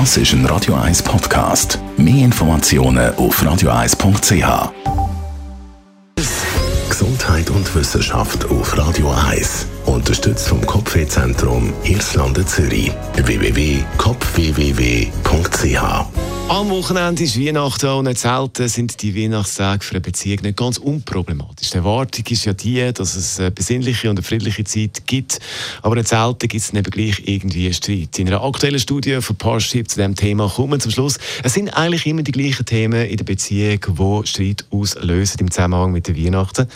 Das ist ein Radio 1 Podcast. Mehr Informationen auf radio1.ch. Gesundheit und Wissenschaft auf Radio 1. Unterstützt vom Kopfwehzentrum Irlande Zürich. www.kopfwww.ch am Wochenende ist Weihnachten und nicht selten sind die Weihnachtstage für eine Beziehung nicht ganz unproblematisch. Die Erwartung ist ja die, dass es eine besinnliche und eine friedliche Zeit gibt, aber nicht selten gibt es eben gleich irgendwie Streit. In einer aktuellen Studie von Parship zu diesem Thema kommen zum Schluss, es sind eigentlich immer die gleichen Themen in der Beziehung, die Streit auslösen im Zusammenhang mit der Weihnachten.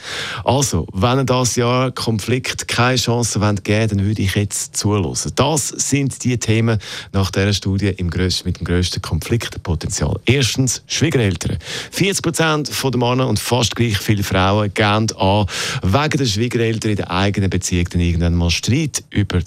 Also, wenn das Jahr Konflikt keine Chance geben wollt, dann würde ich jetzt zulassen. Das sind die Themen nach dieser Studie mit dem grössten Konflikt Potenzial. Erstens Schwiegereltern. 40 Prozent der Männer und fast gleich viele Frauen gehen an, wegen der Schwiegereltern in der eigenen Beziehung dann irgendwann mal Streit über,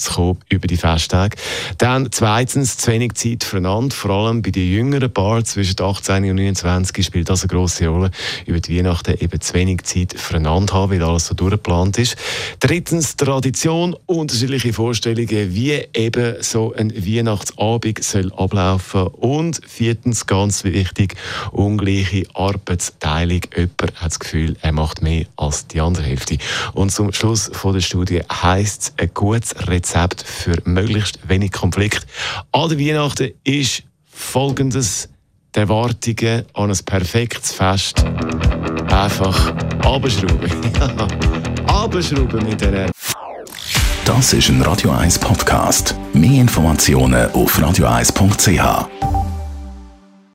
über die Festtage. Dann zweitens zu wenig Zeit füreinander, vor allem bei den jüngeren Paaren zwischen 18 und 29 spielt das eine grosse Rolle. Über die Weihnachten eben zu wenig Zeit füreinander haben, weil alles so durchgeplant ist. Drittens Tradition, unterschiedliche Vorstellungen, wie eben so ein Weihnachtsabend soll ablaufen und viertens Drittens, ganz wichtig, ungleiche Arbeitsteilung. Jemand hat das Gefühl, er macht mehr als die andere Hälfte. Und zum Schluss von der Studie heisst es, ein gutes Rezept für möglichst wenig Konflikt an der Weihnachten ist folgendes. Die Erwartungen an ein perfektes Fest einfach abschrauben. abschrauben mit der Das ist ein Radio 1 Podcast. Mehr Informationen auf radio1.ch.